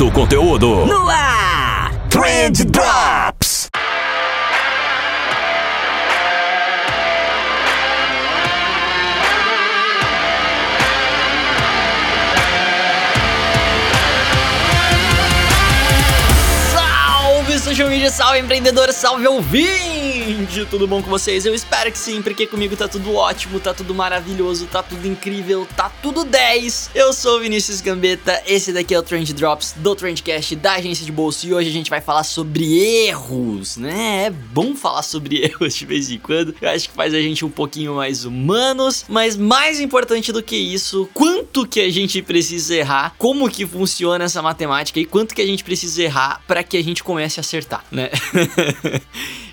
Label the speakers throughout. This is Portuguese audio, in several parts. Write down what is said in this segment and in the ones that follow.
Speaker 1: Muito conteúdo.
Speaker 2: No ar! Trend Drops! Salve social media, salve empreendedor, salve ouvinte! Tudo bom com vocês? Eu espero que sim, porque comigo tá tudo ótimo, tá tudo maravilhoso, tá tudo incrível, tá tudo 10. Eu sou o Vinícius Gambetta, esse daqui é o Trend Drops do Trendcast da agência de bolsa e hoje a gente vai falar sobre erros, né? É bom falar sobre erros de vez em quando, eu acho que faz a gente um pouquinho mais humanos, mas mais importante do que isso, quanto que a gente precisa errar, como que funciona essa matemática e quanto que a gente precisa errar para que a gente comece a acertar, né?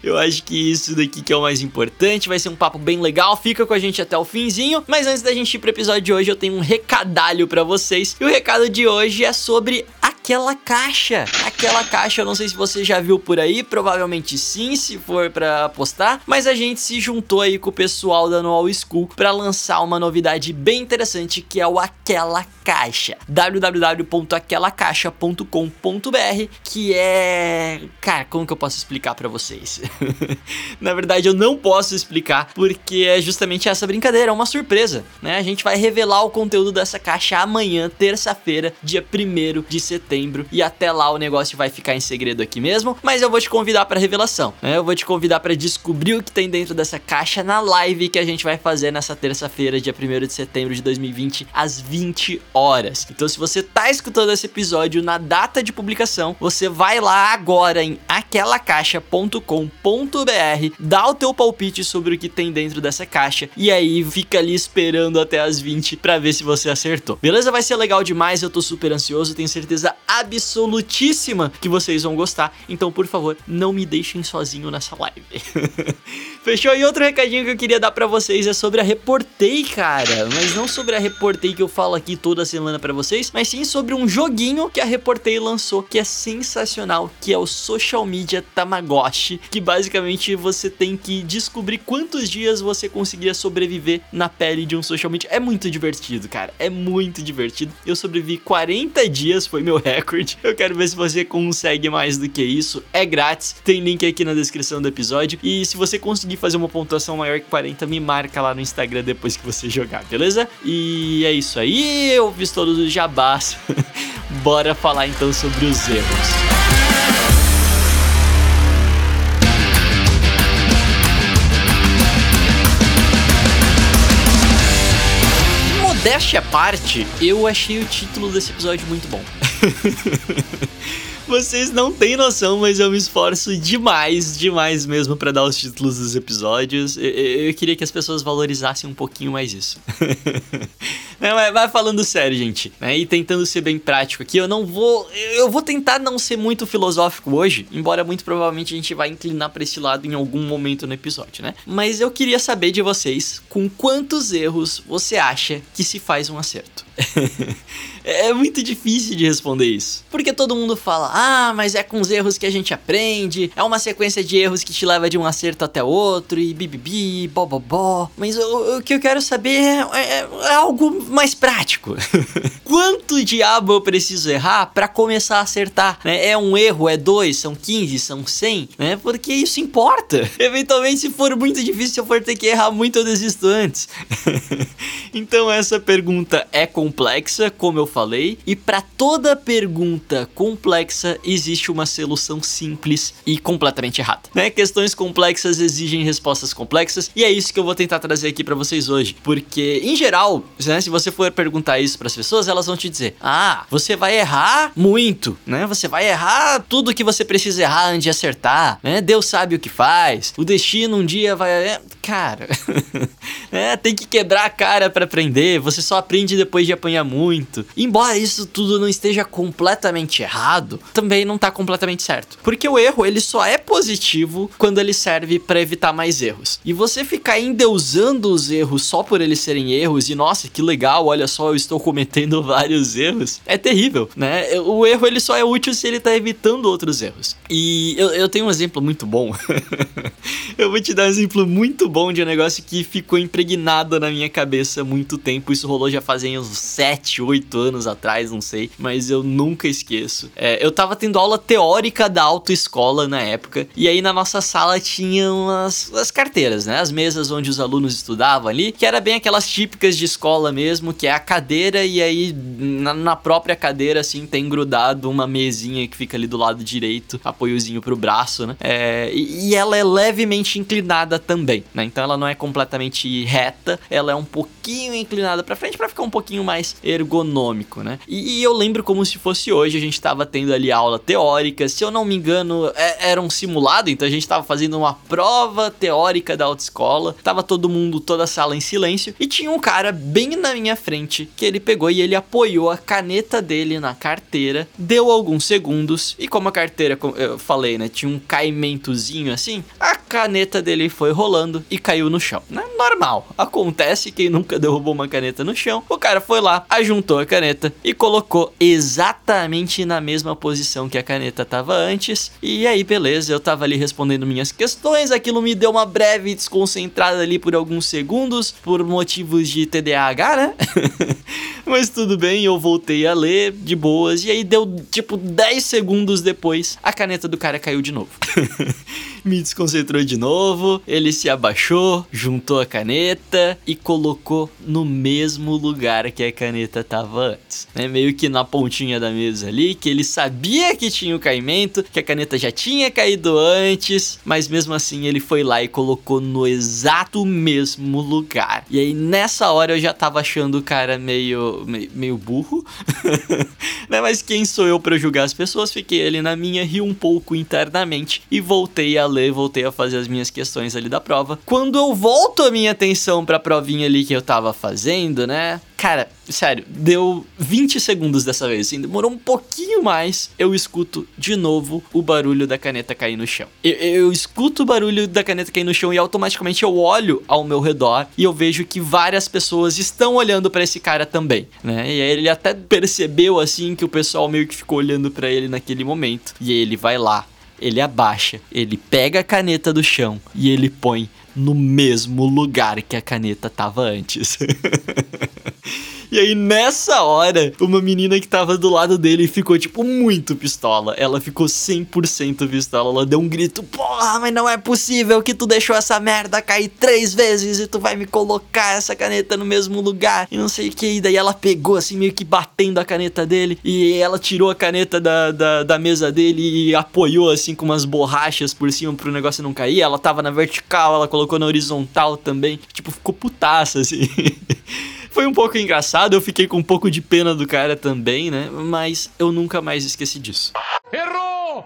Speaker 2: Eu acho que isso daqui que é o mais importante, vai ser um papo bem legal, fica com a gente até o finzinho, mas antes da gente ir pro episódio de hoje, eu tenho um recadalho para vocês. E o recado de hoje é sobre aquela caixa. Aquela caixa, eu não sei se você já viu por aí, provavelmente sim, se for para postar, mas a gente se juntou aí com o pessoal da Noal School para lançar uma novidade bem interessante que é o Aquela Caixa. www.aquelacaixa.com.br, que é, cara, como que eu posso explicar para vocês? Na verdade, eu não posso explicar porque é justamente essa brincadeira, é uma surpresa, né? A gente vai revelar o conteúdo dessa caixa amanhã, terça-feira, dia 1 de setembro, e até lá o negócio vai ficar em segredo aqui mesmo, mas eu vou te convidar para revelação, né? Eu vou te convidar para descobrir o que tem dentro dessa caixa na live que a gente vai fazer nessa terça-feira, dia 1 de setembro de 2020, às 20 horas. Então, se você tá escutando esse episódio na data de publicação, você vai lá agora em aquelacaixa.com.br, dá o teu palpite sobre o que tem dentro dessa caixa e aí fica ali esperando até as 20 para ver se você acertou. Beleza? Vai ser legal demais, eu tô super ansioso, tenho certeza absolutíssima que vocês vão gostar. Então, por favor, não me deixem sozinho nessa live. Fechou? E outro recadinho que eu queria dar para vocês é sobre a Reportei, cara. Mas não sobre a Reportei que eu falo aqui toda semana para vocês, mas sim sobre um joguinho que a Reportei lançou que é sensacional, que é o Social Media Tamagotchi, que basicamente você tem que descobrir quantos dias você conseguia sobreviver na pele de um social media. É muito divertido, cara. É muito divertido. Eu sobrevivi 40 dias, foi meu recorde. Eu quero ver se você consegue mais do que isso. É grátis. Tem link aqui na descrição do episódio. E se você conseguir fazer uma pontuação maior que 40, me marca lá no Instagram depois que você jogar, beleza? E é isso aí. Eu fiz todos os jabás. Bora falar então sobre os erros. Modéstia à parte, eu achei o título desse episódio muito bom. Vocês não têm noção, mas eu me esforço demais, demais mesmo para dar os títulos dos episódios. Eu, eu, queria que as pessoas valorizassem um pouquinho mais isso. Não, mas vai falando sério, gente. Né? E tentando ser bem prático aqui, eu não vou. Eu vou tentar não ser muito filosófico hoje, embora muito provavelmente a gente vai inclinar para esse lado em algum momento no episódio, né? Mas eu queria saber de vocês com quantos erros você acha que se faz um acerto. é muito difícil de responder isso. Porque todo mundo fala, ah, mas é com os erros que a gente aprende, é uma sequência de erros que te leva de um acerto até outro, e bibibi, bobobó. Mas o, o que eu quero saber é, é, é algo mais prático. Quanto diabo eu preciso errar para começar a acertar? Né? É um erro, é dois, são 15, são 100, né? Porque isso importa. Eventualmente, se for muito difícil, se eu for ter que errar muito, eu desisto antes. então, essa pergunta é com complexa, como eu falei, e para toda pergunta complexa existe uma solução simples e completamente errada. Né? Questões complexas exigem respostas complexas e é isso que eu vou tentar trazer aqui para vocês hoje, porque em geral, né, se você for perguntar isso para as pessoas, elas vão te dizer: "Ah, você vai errar muito, né? Você vai errar tudo que você precisa errar antes de acertar, né? Deus sabe o que faz. O destino um dia vai, é, cara, é, tem que quebrar a cara para aprender. Você só aprende depois de apanhar muito. Embora isso tudo não esteja completamente errado, também não tá completamente certo. Porque o erro, ele só é positivo quando ele serve para evitar mais erros. E você ficar endeusando os erros só por eles serem erros e nossa, que legal, olha só, eu estou cometendo vários erros, é terrível, né? O erro ele só é útil se ele tá evitando outros erros. E eu, eu tenho um exemplo muito bom. eu vou te dar um exemplo muito bom de um negócio que ficou impregnado na minha cabeça há muito tempo. Isso rolou já fazem uns 7, 8 anos atrás, não sei, mas eu nunca esqueço. É, eu tava tendo aula teórica da autoescola na época, e aí na nossa sala tinha umas, umas carteiras, né? As mesas onde os alunos estudavam ali, que era bem aquelas típicas de escola mesmo, que é a cadeira e aí na, na própria cadeira, assim, tem grudado uma mesinha que fica ali do lado direito, apoiozinho pro braço, né? É, e, e ela é levemente inclinada também, né? Então ela não é completamente reta, ela é um pouquinho inclinada para frente para ficar um pouquinho mais né? E, e, eu lembro como se fosse hoje, a gente tava tendo ali aula teórica, se eu não me engano, é, era um simulado, então a gente tava fazendo uma prova teórica da autoescola, tava todo mundo, toda a sala em silêncio, e tinha um cara bem na minha frente que ele pegou e ele apoiou a caneta dele na carteira, deu alguns segundos, e como a carteira, eu falei, né, tinha um caimentozinho assim, a caneta dele foi rolando e caiu no chão, né? Normal, acontece, quem nunca derrubou uma caneta no chão, o cara foi lá, ajuntou a caneta e colocou exatamente na mesma posição que a caneta tava antes, e aí beleza, eu tava ali respondendo minhas questões, aquilo me deu uma breve desconcentrada ali por alguns segundos, por motivos de TDAH, né? Mas tudo bem, eu voltei a ler de boas. E aí deu tipo 10 segundos depois, a caneta do cara caiu de novo. Me desconcentrou de novo, ele se abaixou, juntou a caneta e colocou no mesmo lugar que a caneta tava antes. Né? Meio que na pontinha da mesa ali, que ele sabia que tinha o caimento, que a caneta já tinha caído antes, mas mesmo assim ele foi lá e colocou no exato mesmo lugar. E aí nessa hora eu já tava achando o cara meio, meio, meio burro, né? Mas quem sou eu para julgar as pessoas? Fiquei ali na minha, ri um pouco internamente e voltei a ler, voltei a fazer as minhas questões ali da prova. Quando eu volto a minha atenção pra provinha ali que eu tava fazendo, né? Cara, sério, deu 20 segundos dessa vez, assim, demorou um pouquinho mais. Eu escuto de novo o barulho da caneta cair no chão. Eu, eu, escuto o barulho da caneta cair no chão e automaticamente eu olho ao meu redor e eu vejo que várias pessoas estão olhando para esse cara também, né? E aí ele até percebeu assim que o pessoal meio que ficou olhando para ele naquele momento. E ele vai lá, ele abaixa, ele pega a caneta do chão e ele põe no mesmo lugar que a caneta tava antes. E aí, nessa hora, uma menina que tava do lado dele ficou, tipo, muito pistola. Ela ficou 100% pistola. Ela deu um grito: Porra, mas não é possível que tu deixou essa merda cair três vezes e tu vai me colocar essa caneta no mesmo lugar. E não sei o que. E daí ela pegou, assim, meio que batendo a caneta dele. E ela tirou a caneta da, da, da mesa dele e apoiou, assim, com umas borrachas por cima pro negócio não cair. Ela tava na vertical, ela colocou na horizontal também. Tipo, ficou putaça, assim. Foi um pouco engraçado, eu fiquei com um pouco de pena do cara também, né? Mas eu nunca mais esqueci disso. Errou!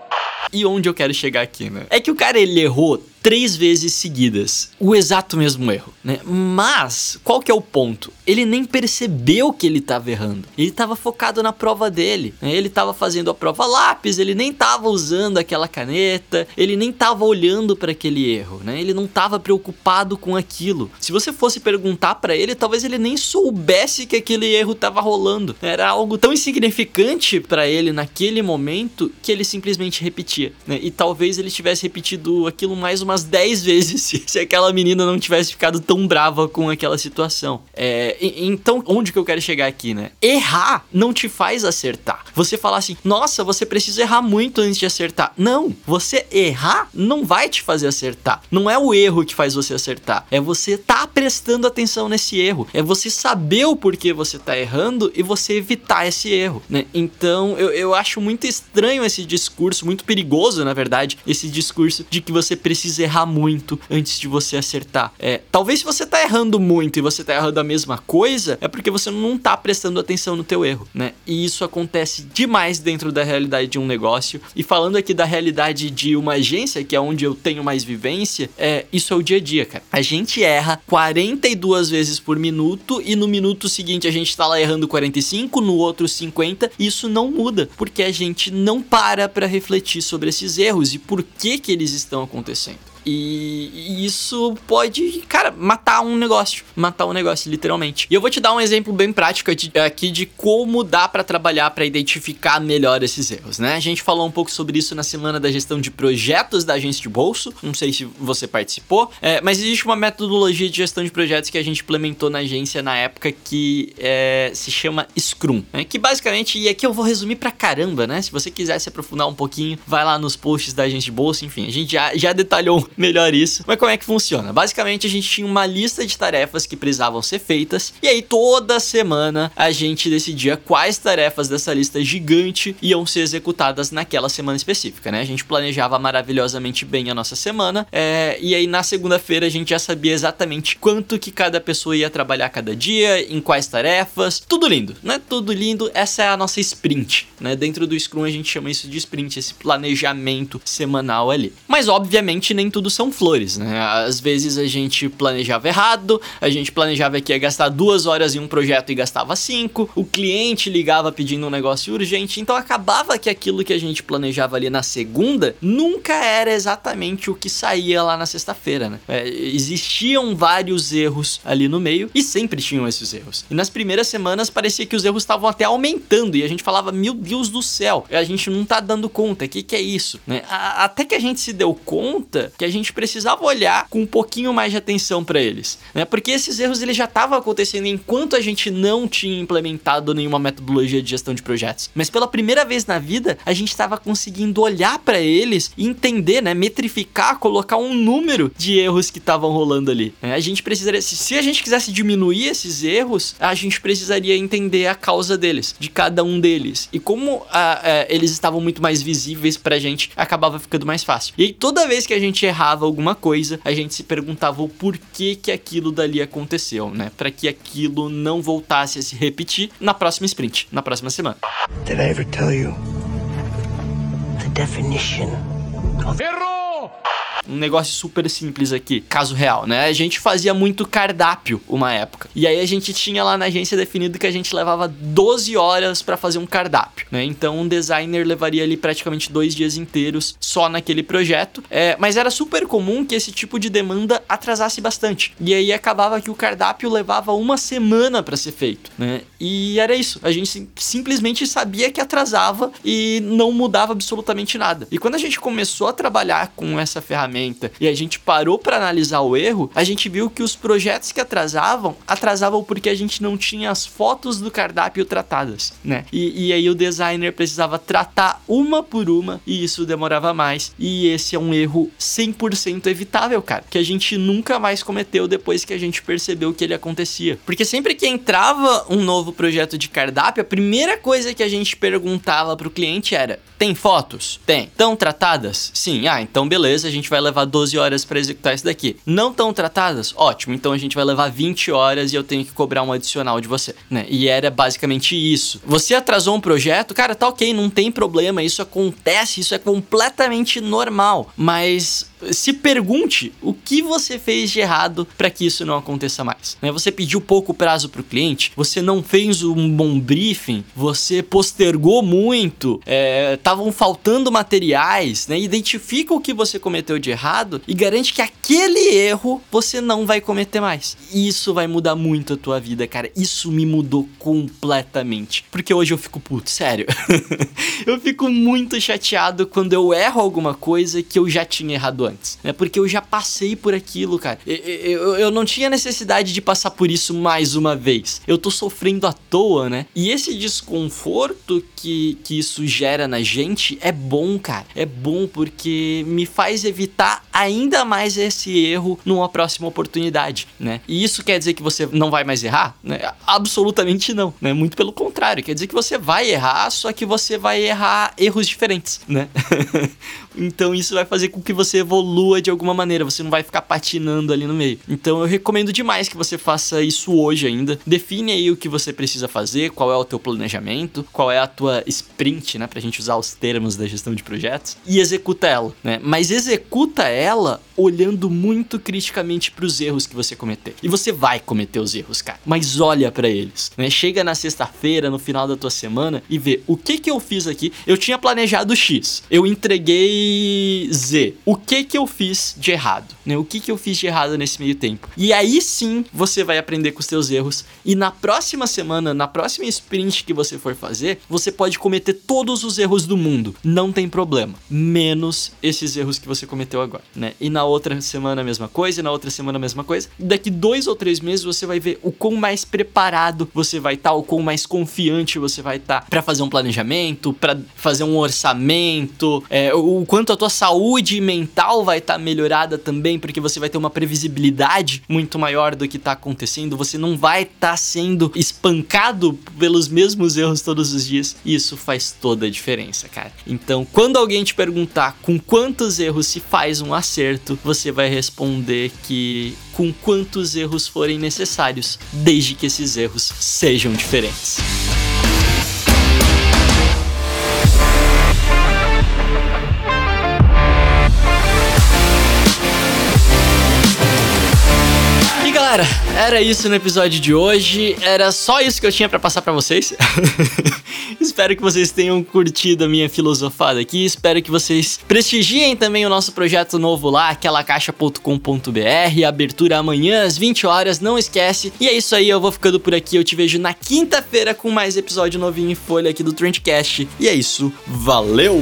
Speaker 2: E onde eu quero chegar aqui, né? É que o cara ele errou três vezes seguidas. O exato mesmo erro, né? Mas, qual que é o ponto? Ele nem percebeu que ele estava errando. Ele estava focado na prova dele. Né? Ele estava fazendo a prova lápis, ele nem estava usando aquela caneta, ele nem estava olhando para aquele erro, né? Ele não estava preocupado com aquilo. Se você fosse perguntar para ele, talvez ele nem soubesse que aquele erro estava rolando. Era algo tão insignificante para ele naquele momento que ele simplesmente repetia, né? E talvez ele tivesse repetido aquilo mais uma umas 10 vezes se, aquela menina não tivesse ficado tão brava com aquela situação. É, então, onde que eu quero chegar aqui, né? Errar não te faz acertar. Você falar assim, nossa, você precisa errar muito antes de acertar. Não, você errar não vai te fazer acertar. Não é o erro que faz você acertar. É você tá prestando atenção nesse erro. É você saber o porquê você tá errando e você evitar esse erro, né? Então, eu, eu acho muito estranho esse discurso, muito perigoso, na verdade, esse discurso de que você precisa errar muito antes de você acertar. É, talvez se você tá errando muito e você tá errando a mesma coisa, é porque você não tá prestando atenção no teu erro, né? E isso acontece demais dentro da realidade de um negócio. E falando aqui da realidade de uma agência, que é onde eu tenho mais vivência, é, isso é o dia a dia, cara. A gente erra 42 vezes por minuto e no minuto seguinte a gente tá lá errando 45, no outro 50, e isso não muda, porque a gente não para para refletir sobre esses erros e por que que eles estão acontecendo. E isso pode, cara, matar um negócio. Matar um negócio, literalmente. E eu vou te dar um exemplo bem prático aqui de como dá para trabalhar para identificar melhor esses erros, né? A gente falou um pouco sobre isso na semana da gestão de projetos da agência de bolso. Não sei se você participou, é, mas existe uma metodologia de gestão de projetos que a gente implementou na agência na época que é, se chama Scrum, né? Que basicamente, e aqui eu vou resumir pra caramba, né? Se você quiser se aprofundar um pouquinho, vai lá nos posts da agência de bolso, enfim, a gente já, já detalhou melhor isso. Mas como é que funciona? Basicamente, a gente tinha uma lista de tarefas que precisavam ser feitas, e aí toda semana a gente decidia quais tarefas dessa lista gigante iam ser executadas naquela semana específica, né? A gente planejava maravilhosamente bem a nossa semana, é, e aí na segunda-feira a gente já sabia exatamente quanto que cada pessoa ia trabalhar cada dia, em quais tarefas, tudo lindo, né? Tudo lindo. Essa é a nossa sprint, né? Dentro do Scrum a gente chama isso de sprint, esse planejamento semanal ali. Mas obviamente nem tudo são flores, né? Às vezes a gente planejava errado, a gente planejava que ia gastar duas horas em um projeto e gastava cinco, o cliente ligava pedindo um negócio urgente, então acabava que aquilo que a gente planejava ali na segunda nunca era exatamente o que saía lá na sexta-feira, né? É, existiam vários erros ali no meio e sempre tinham esses erros. E nas primeiras semanas parecia que os erros estavam até aumentando e a gente falava, meu Deus do céu, a gente não tá dando conta, o que, que é isso? Né? Até que a gente se deu conta que a gente precisava olhar com um pouquinho mais de atenção para eles, né? Porque esses erros eles já estavam acontecendo enquanto a gente não tinha implementado nenhuma metodologia de gestão de projetos. Mas pela primeira vez na vida, a gente estava conseguindo olhar para eles e entender, né, metrificar, colocar um número de erros que estavam rolando ali. Né? A gente precisaria, se a gente quisesse diminuir esses erros, a gente precisaria entender a causa deles, de cada um deles. E como a, a, eles estavam muito mais visíveis pra gente, acabava ficando mais fácil. E aí, toda vez que a gente errava errava alguma coisa, a gente se perguntava o porquê que aquilo dali aconteceu, né? Para que aquilo não voltasse a se repetir na próxima sprint, na próxima semana. Did I ever tell you the definition of... Errou! Um negócio super simples aqui, caso real, né? A gente fazia muito cardápio uma época. E aí a gente tinha lá na agência definido que a gente levava 12 horas para fazer um cardápio, né? Então um designer levaria ali praticamente dois dias inteiros só naquele projeto. É, mas era super comum que esse tipo de demanda atrasasse bastante. E aí acabava que o cardápio levava uma semana para ser feito, né? E era isso. A gente simplesmente sabia que atrasava e não mudava absolutamente nada. E quando a gente começou a trabalhar com essa ferramenta ferramenta e a gente parou para analisar o erro, a gente viu que os projetos que atrasavam, atrasavam porque a gente não tinha as fotos do cardápio tratadas, né? E, e aí o designer precisava tratar uma por uma e isso demorava mais. E esse é um erro 100% evitável, cara, que a gente nunca mais cometeu depois que a gente percebeu que ele acontecia. Porque sempre que entrava um novo projeto de cardápio, a primeira coisa que a gente perguntava pro cliente era: tem fotos? Tem. Estão tratadas? Sim. Ah, então beleza, a gente vai levar 12 horas para executar isso daqui. Não estão tratadas? Ótimo, então a gente vai levar 20 horas e eu tenho que cobrar um adicional de você, né? E era basicamente isso. Você atrasou um projeto, cara, tá ok, não tem problema, isso acontece, isso é completamente normal, mas se pergunte o que você fez de errado para que isso não aconteça mais. Né? Você pediu pouco prazo para o cliente, você não fez um bom briefing, você postergou muito, estavam é, faltando materiais, né? Identifica o que você cometeu de errado e garante que aquele erro você não vai cometer mais. Isso vai mudar muito a tua vida, cara. Isso me mudou completamente. Porque hoje eu fico puto, sério. eu fico muito chateado quando eu erro alguma coisa que eu já tinha errado antes. Né? Porque eu já passei por aquilo, cara. Eu, eu, eu não tinha necessidade de passar por isso mais uma vez. Eu tô sofrendo à toa, né? E esse desconforto que, que isso gera na gente é bom, cara. É bom porque me faz evitar evitar ainda mais esse erro numa próxima oportunidade, né? E isso quer dizer que você não vai mais errar? Né? Absolutamente não, né? Muito pelo contrário, quer dizer que você vai errar, só que você vai errar erros diferentes, né? então isso vai fazer com que você evolua de alguma maneira, você não vai ficar patinando ali no meio. Então eu recomendo demais que você faça isso hoje ainda. Define aí o que você precisa fazer, qual é o teu planejamento, qual é a tua sprint, né, pra gente usar os termos da gestão de projetos e executa ela, né? Mas executa ela olhando muito criticamente para os erros que você cometer. E você vai cometer os erros, cara, mas olha para eles, né? Chega na sexta-feira, no final da tua semana e vê o que que eu fiz aqui. Eu tinha planejado X, eu entreguei Z. O que que eu fiz de errado, né? O que que eu fiz de errado nesse meio tempo? E aí sim, você vai aprender com os teus erros e na próxima semana, na próxima sprint que você for fazer, você pode cometer todos os erros do mundo, não tem problema, menos esses erros que você cometeu agora, né? E na outra semana a mesma coisa, e na outra semana a mesma coisa. Daqui dois ou três meses você vai ver o quão mais preparado você vai estar, tá, o quão mais confiante você vai estar tá para fazer um planejamento, para fazer um orçamento, é, o quanto a tua saúde mental vai estar tá melhorada também, porque você vai ter uma previsibilidade muito maior do que está acontecendo. Você não vai estar tá sendo espancado pelos mesmos erros todos os dias. Isso faz toda a diferença, cara. Então, quando alguém te perguntar com quantos erros se faz um acerto, você vai responder que com quantos erros forem necessários, desde que esses erros sejam diferentes. Galera, era isso no episódio de hoje. Era só isso que eu tinha para passar para vocês. Espero que vocês tenham curtido a minha filosofada aqui. Espero que vocês prestigiem também o nosso projeto novo lá, aquelacaixa.com.br. Abertura amanhã às 20 horas, não esquece. E é isso aí, eu vou ficando por aqui. Eu te vejo na quinta-feira com mais episódio novinho em folha aqui do Trendcast. E é isso, valeu!